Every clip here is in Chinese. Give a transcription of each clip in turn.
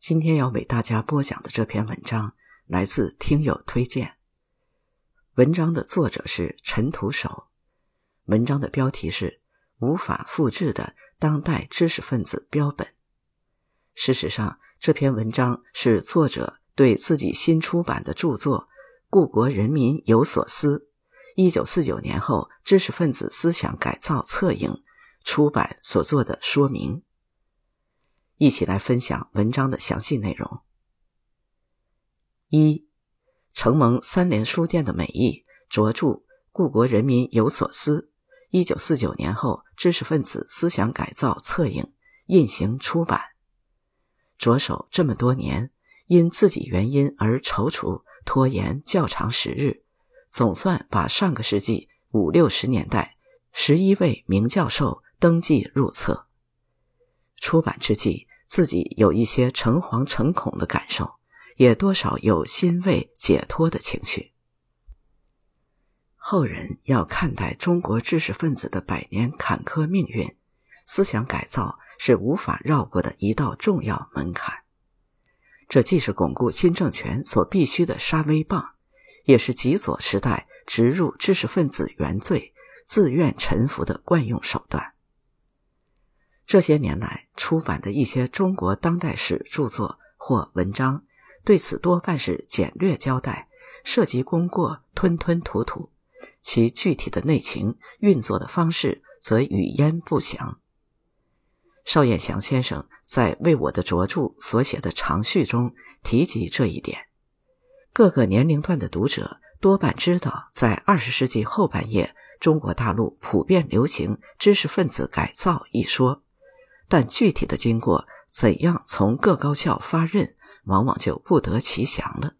今天要为大家播讲的这篇文章来自听友推荐。文章的作者是陈独守，文章的标题是“无法复制的当代知识分子标本”。事实上，这篇文章是作者对自己新出版的著作《故国人民有所思：一九四九年后知识分子思想改造侧影》出版所做的说明。一起来分享文章的详细内容。一，承蒙三联书店的美意，着著《故国人民有所思：一九四九年后知识分子思想改造策影》印行出版。着手这么多年，因自己原因而踌躇拖延较长时日，总算把上个世纪五六十年代十一位名教授登记入册。出版之际。自己有一些诚惶诚恐的感受，也多少有欣慰解脱的情绪。后人要看待中国知识分子的百年坎坷命运，思想改造是无法绕过的一道重要门槛。这既是巩固新政权所必须的杀威棒，也是极左时代植入知识分子原罪、自愿臣服的惯用手段。这些年来出版的一些中国当代史著作或文章，对此多半是简略交代，涉及功过吞吞吐吐，其具体的内情、运作的方式则语焉不详。邵彦祥先生在为我的着著所写的长序中提及这一点。各个年龄段的读者多半知道，在二十世纪后半叶，中国大陆普遍流行知识分子改造一说。但具体的经过，怎样从各高校发任，往往就不得其详了。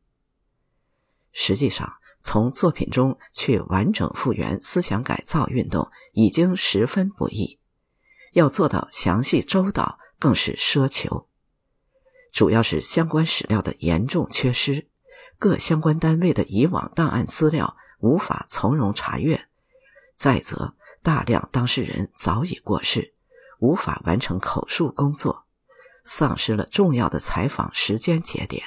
实际上，从作品中去完整复原思想改造运动，已经十分不易；要做到详细周到，更是奢求。主要是相关史料的严重缺失，各相关单位的以往档案资料无法从容查阅；再则，大量当事人早已过世。无法完成口述工作，丧失了重要的采访时间节点。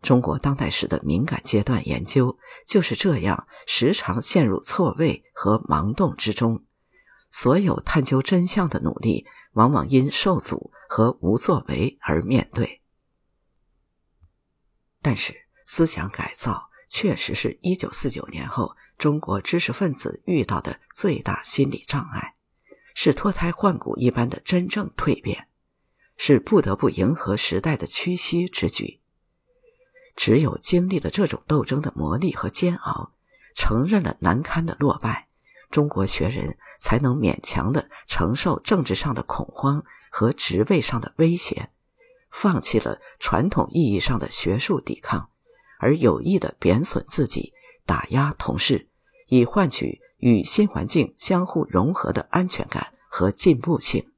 中国当代史的敏感阶段研究就是这样，时常陷入错位和盲动之中。所有探究真相的努力，往往因受阻和无作为而面对。但是，思想改造确实是一九四九年后中国知识分子遇到的最大心理障碍。是脱胎换骨一般的真正蜕变，是不得不迎合时代的屈膝之举。只有经历了这种斗争的磨砺和煎熬，承认了难堪的落败，中国学人才能勉强的承受政治上的恐慌和职位上的威胁，放弃了传统意义上的学术抵抗，而有意的贬损自己，打压同事，以换取。与新环境相互融合的安全感和进步性。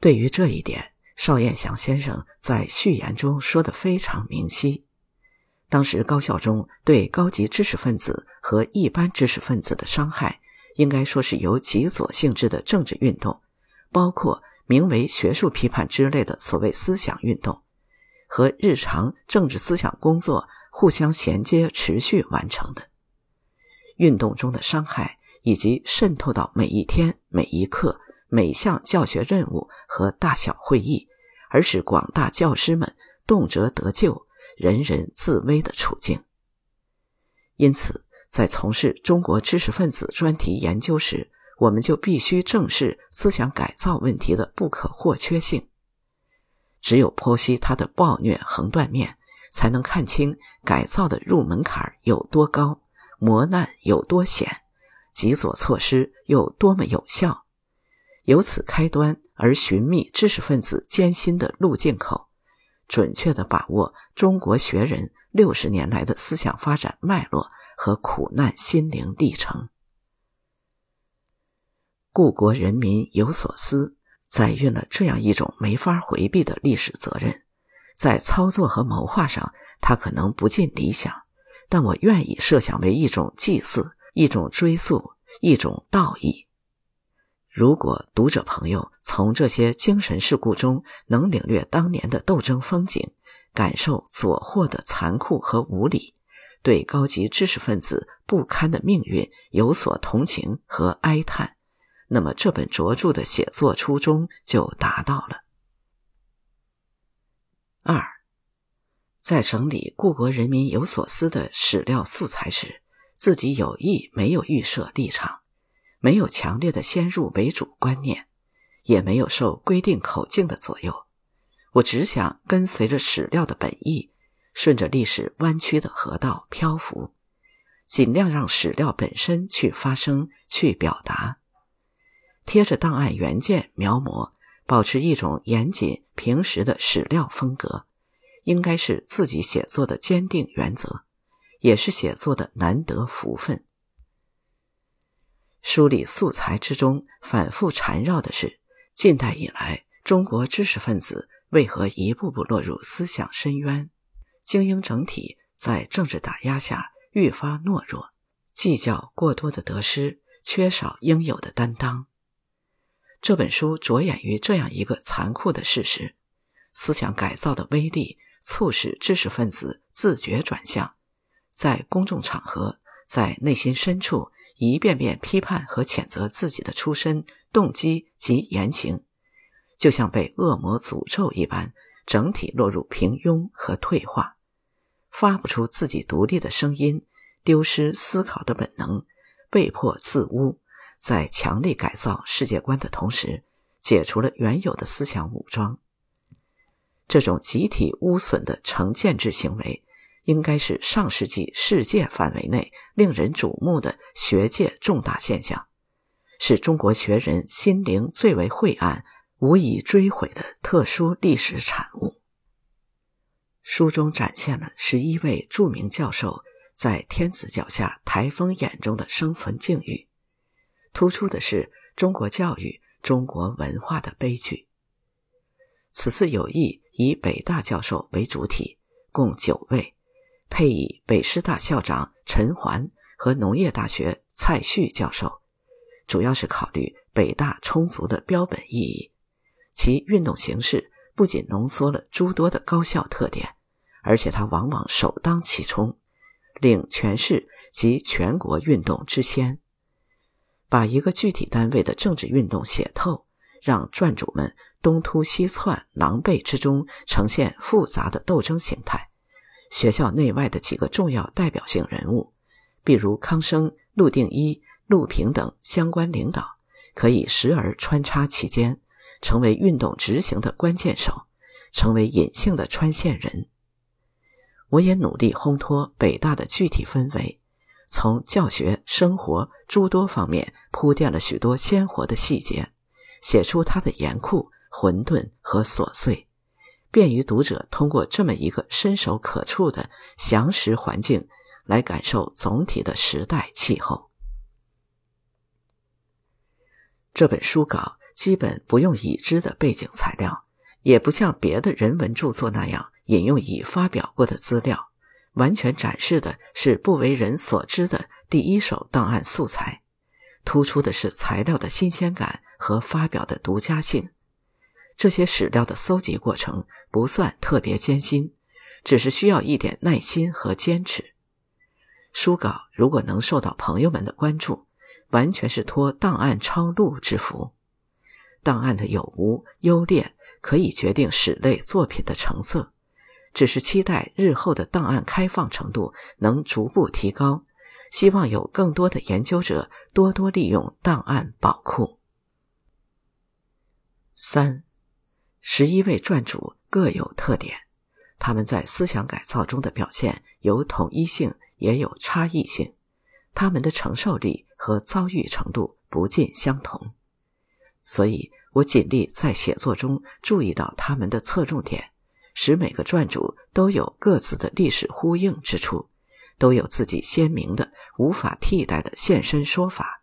对于这一点，邵彦祥先生在序言中说的非常明晰。当时高校中对高级知识分子和一般知识分子的伤害，应该说是由极左性质的政治运动，包括名为学术批判之类的所谓思想运动，和日常政治思想工作互相衔接、持续完成的。运动中的伤害，以及渗透到每一天、每一刻、每项教学任务和大小会议，而使广大教师们动辄得救、人人自危的处境。因此，在从事中国知识分子专题研究时，我们就必须正视思想改造问题的不可或缺性。只有剖析它的暴虐横断面，才能看清改造的入门槛有多高。磨难有多险，极左措施有多么有效，由此开端而寻觅知识分子艰辛的路径口，准确地把握中国学人六十年来的思想发展脉络和苦难心灵历程。故国人民有所思，载运了这样一种没法回避的历史责任，在操作和谋划上，他可能不尽理想。但我愿意设想为一种祭祀，一种追溯，一种道义。如果读者朋友从这些精神事故中能领略当年的斗争风景，感受左祸的残酷和无理，对高级知识分子不堪的命运有所同情和哀叹，那么这本卓著的写作初衷就达到了。二，在整理故国人民有所思的史料素材时，自己有意没有预设立场。没有强烈的先入为主观念，也没有受规定口径的左右。我只想跟随着史料的本意，顺着历史弯曲的河道漂浮，尽量让史料本身去发声、去表达。贴着档案原件描摹，保持一种严谨平实的史料风格，应该是自己写作的坚定原则，也是写作的难得福分。梳理素材之中，反复缠绕的是：近代以来，中国知识分子为何一步步落入思想深渊？精英整体在政治打压下愈发懦弱，计较过多的得失，缺少应有的担当。这本书着眼于这样一个残酷的事实：思想改造的威力促使知识分子自觉转向，在公众场合，在内心深处。一遍遍批判和谴责自己的出身、动机及言行，就像被恶魔诅咒一般，整体落入平庸和退化，发不出自己独立的声音，丢失思考的本能，被迫自污，在强力改造世界观的同时，解除了原有的思想武装。这种集体污损的成建制行为。应该是上世纪世界范围内令人瞩目的学界重大现象，是中国学人心灵最为晦暗、无以追悔的特殊历史产物。书中展现了十一位著名教授在天子脚下、台风眼中的生存境遇，突出的是中国教育、中国文化的悲剧。此次有意以北大教授为主体，共九位。配以北师大校长陈桓和农业大学蔡旭教授，主要是考虑北大充足的标本意义。其运动形式不仅浓缩了诸多的高校特点，而且它往往首当其冲，领全市及全国运动之先。把一个具体单位的政治运动写透，让撰主们东突西窜、狼狈之中呈现复杂的斗争形态。学校内外的几个重要代表性人物，比如康生、陆定一、陆平等相关领导，可以时而穿插其间，成为运动执行的关键手，成为隐性的穿线人。我也努力烘托北大的具体氛围，从教学、生活诸多方面铺垫了许多鲜活的细节，写出它的严酷、混沌和琐碎。便于读者通过这么一个伸手可触的详实环境来感受总体的时代气候。这本书稿基本不用已知的背景材料，也不像别的人文著作那样引用已发表过的资料，完全展示的是不为人所知的第一手档案素材，突出的是材料的新鲜感和发表的独家性。这些史料的搜集过程不算特别艰辛，只是需要一点耐心和坚持。书稿如果能受到朋友们的关注，完全是托档案抄录之福。档案的有无优劣可以决定史类作品的成色，只是期待日后的档案开放程度能逐步提高，希望有更多的研究者多多利用档案宝库。三。十一位撰主各有特点，他们在思想改造中的表现有统一性，也有差异性。他们的承受力和遭遇程度不尽相同，所以我尽力在写作中注意到他们的侧重点，使每个撰主都有各自的历史呼应之处，都有自己鲜明的、无法替代的现身说法。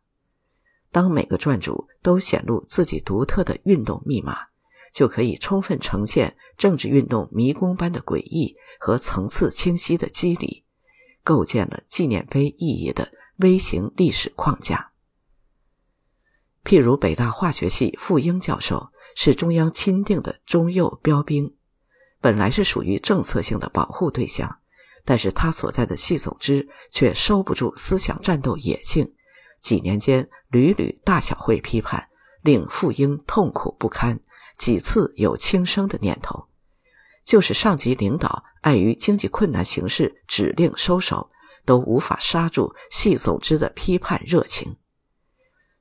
当每个撰主都显露自己独特的运动密码。就可以充分呈现政治运动迷宫般的诡异和层次清晰的机理，构建了纪念碑意义的微型历史框架。譬如北大化学系傅英教授是中央钦定的中右标兵，本来是属于政策性的保护对象，但是他所在的系总支却收不住思想战斗野性，几年间屡屡大小会批判，令傅英痛苦不堪，几次有轻生的念头。就是上级领导碍于经济困难形势，指令收手，都无法刹住系总支的批判热情。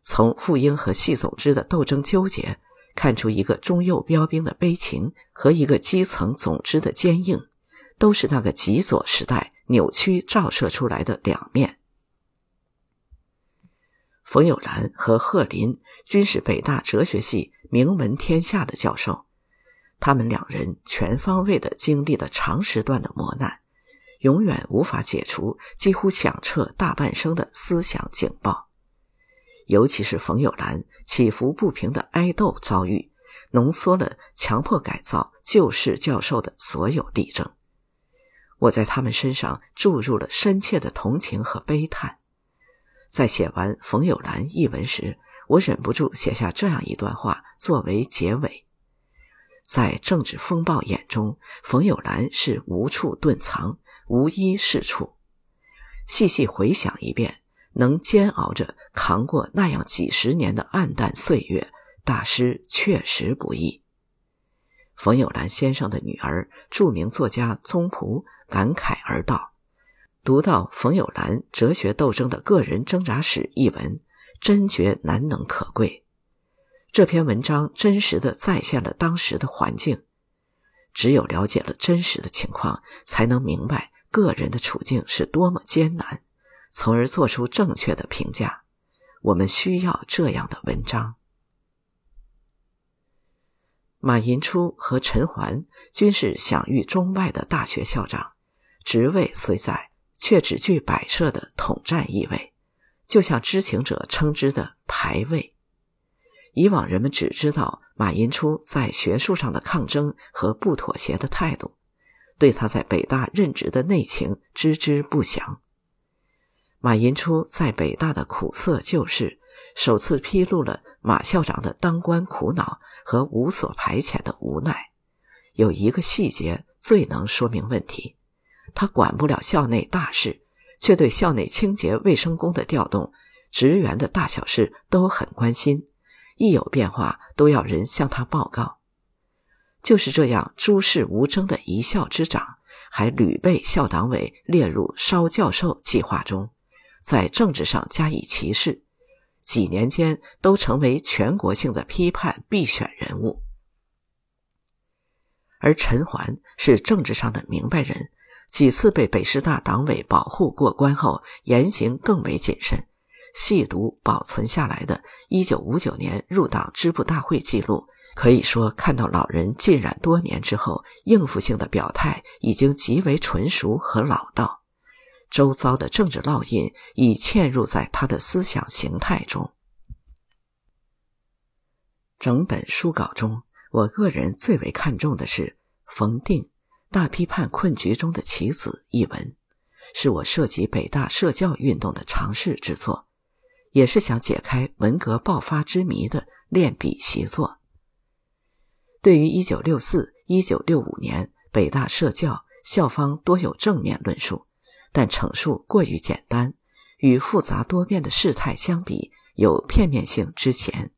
从傅英和系总支的斗争纠结，看出一个中右标兵的悲情和一个基层总支的坚硬，都是那个极左时代扭曲照射出来的两面。冯友兰和贺林均是北大哲学系名闻天下的教授。他们两人全方位的经历了长时段的磨难，永远无法解除几乎响彻大半生的思想警报。尤其是冯友兰起伏不平的哀斗遭遇，浓缩了强迫改造旧式教授的所有例证。我在他们身上注入了深切的同情和悲叹。在写完冯友兰一文时，我忍不住写下这样一段话作为结尾。在政治风暴眼中，冯友兰是无处遁藏、无依是处。细细回想一遍，能煎熬着扛过那样几十年的暗淡岁月，大师确实不易。冯友兰先生的女儿，著名作家宗璞感慨而道：“读到冯友兰哲学斗争的个人挣扎史一文，真觉难能可贵。”这篇文章真实的再现了当时的环境，只有了解了真实的情况，才能明白个人的处境是多么艰难，从而做出正确的评价。我们需要这样的文章。马寅初和陈桓均是享誉中外的大学校长，职位虽在，却只具摆设的统战意味，就像知情者称之的排位。以往人们只知道马寅初在学术上的抗争和不妥协的态度，对他在北大任职的内情知之不详。马寅初在北大的苦涩旧事，首次披露了马校长的当官苦恼和无所排遣的无奈。有一个细节最能说明问题：他管不了校内大事，却对校内清洁卫生工的调动、职员的大小事都很关心。一有变化，都要人向他报告。就是这样诸事无争的一校之长，还屡被校党委列入烧教授计划中，在政治上加以歧视，几年间都成为全国性的批判必选人物。而陈桓是政治上的明白人，几次被北师大党委保护过关后，言行更为谨慎。细读保存下来的1959年入党支部大会记录，可以说看到老人浸染多年之后，应付性的表态已经极为纯熟和老道，周遭的政治烙印已嵌入在他的思想形态中。整本书稿中，我个人最为看重的是冯定《大批判困局中的棋子》一文，是我涉及北大社教运动的尝试之作。也是想解开文革爆发之谜的练笔习作。对于1964、1965年北大社教校方多有正面论述，但陈述过于简单，与复杂多变的事态相比，有片面性之嫌。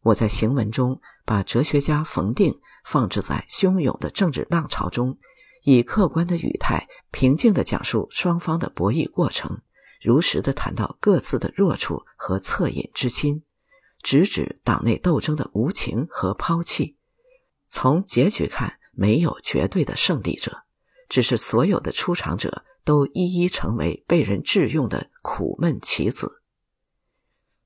我在行文中把哲学家冯定放置在汹涌的政治浪潮中，以客观的语态平静地讲述双方的博弈过程。如实的谈到各自的弱处和恻隐之心，直指党内斗争的无情和抛弃。从结局看，没有绝对的胜利者，只是所有的出场者都一一成为被人致用的苦闷棋子。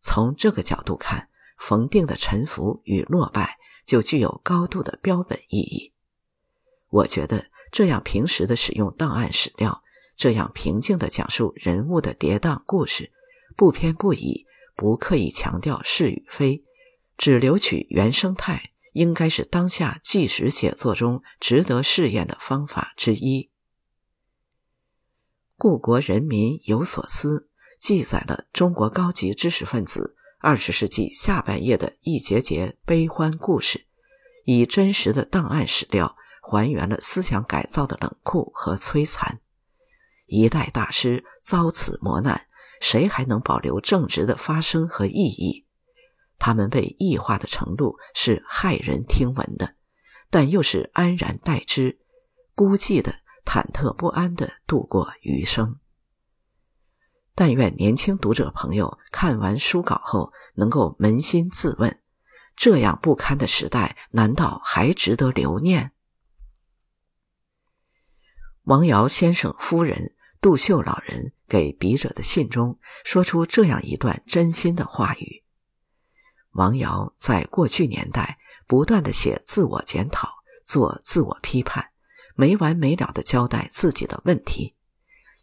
从这个角度看，冯定的臣服与落败就具有高度的标本意义。我觉得这样平时的使用档案史料。这样平静地讲述人物的跌宕故事，不偏不倚，不刻意强调是与非，只留取原生态，应该是当下纪实写作中值得试验的方法之一。故国人民有所思，记载了中国高级知识分子二十世纪下半叶的一节节悲欢故事，以真实的档案史料还原了思想改造的冷酷和摧残。一代大师遭此磨难，谁还能保留正直的发声和意义？他们被异化的程度是骇人听闻的，但又是安然待之，孤寂的、忐忑不安的度过余生。但愿年轻读者朋友看完书稿后，能够扪心自问：这样不堪的时代，难道还值得留念？王瑶先生夫人杜秀老人给笔者的信中，说出这样一段真心的话语：王瑶在过去年代不断的写自我检讨，做自我批判，没完没了的交代自己的问题。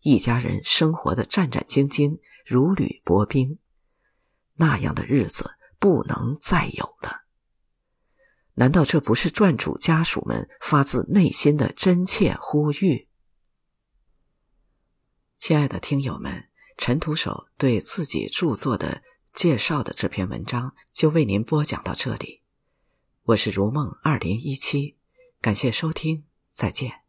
一家人生活的战战兢兢，如履薄冰，那样的日子不能再有了。难道这不是传主家属们发自内心的真切呼吁？亲爱的听友们，陈独守对自己著作的介绍的这篇文章就为您播讲到这里。我是如梦二零一七，感谢收听，再见。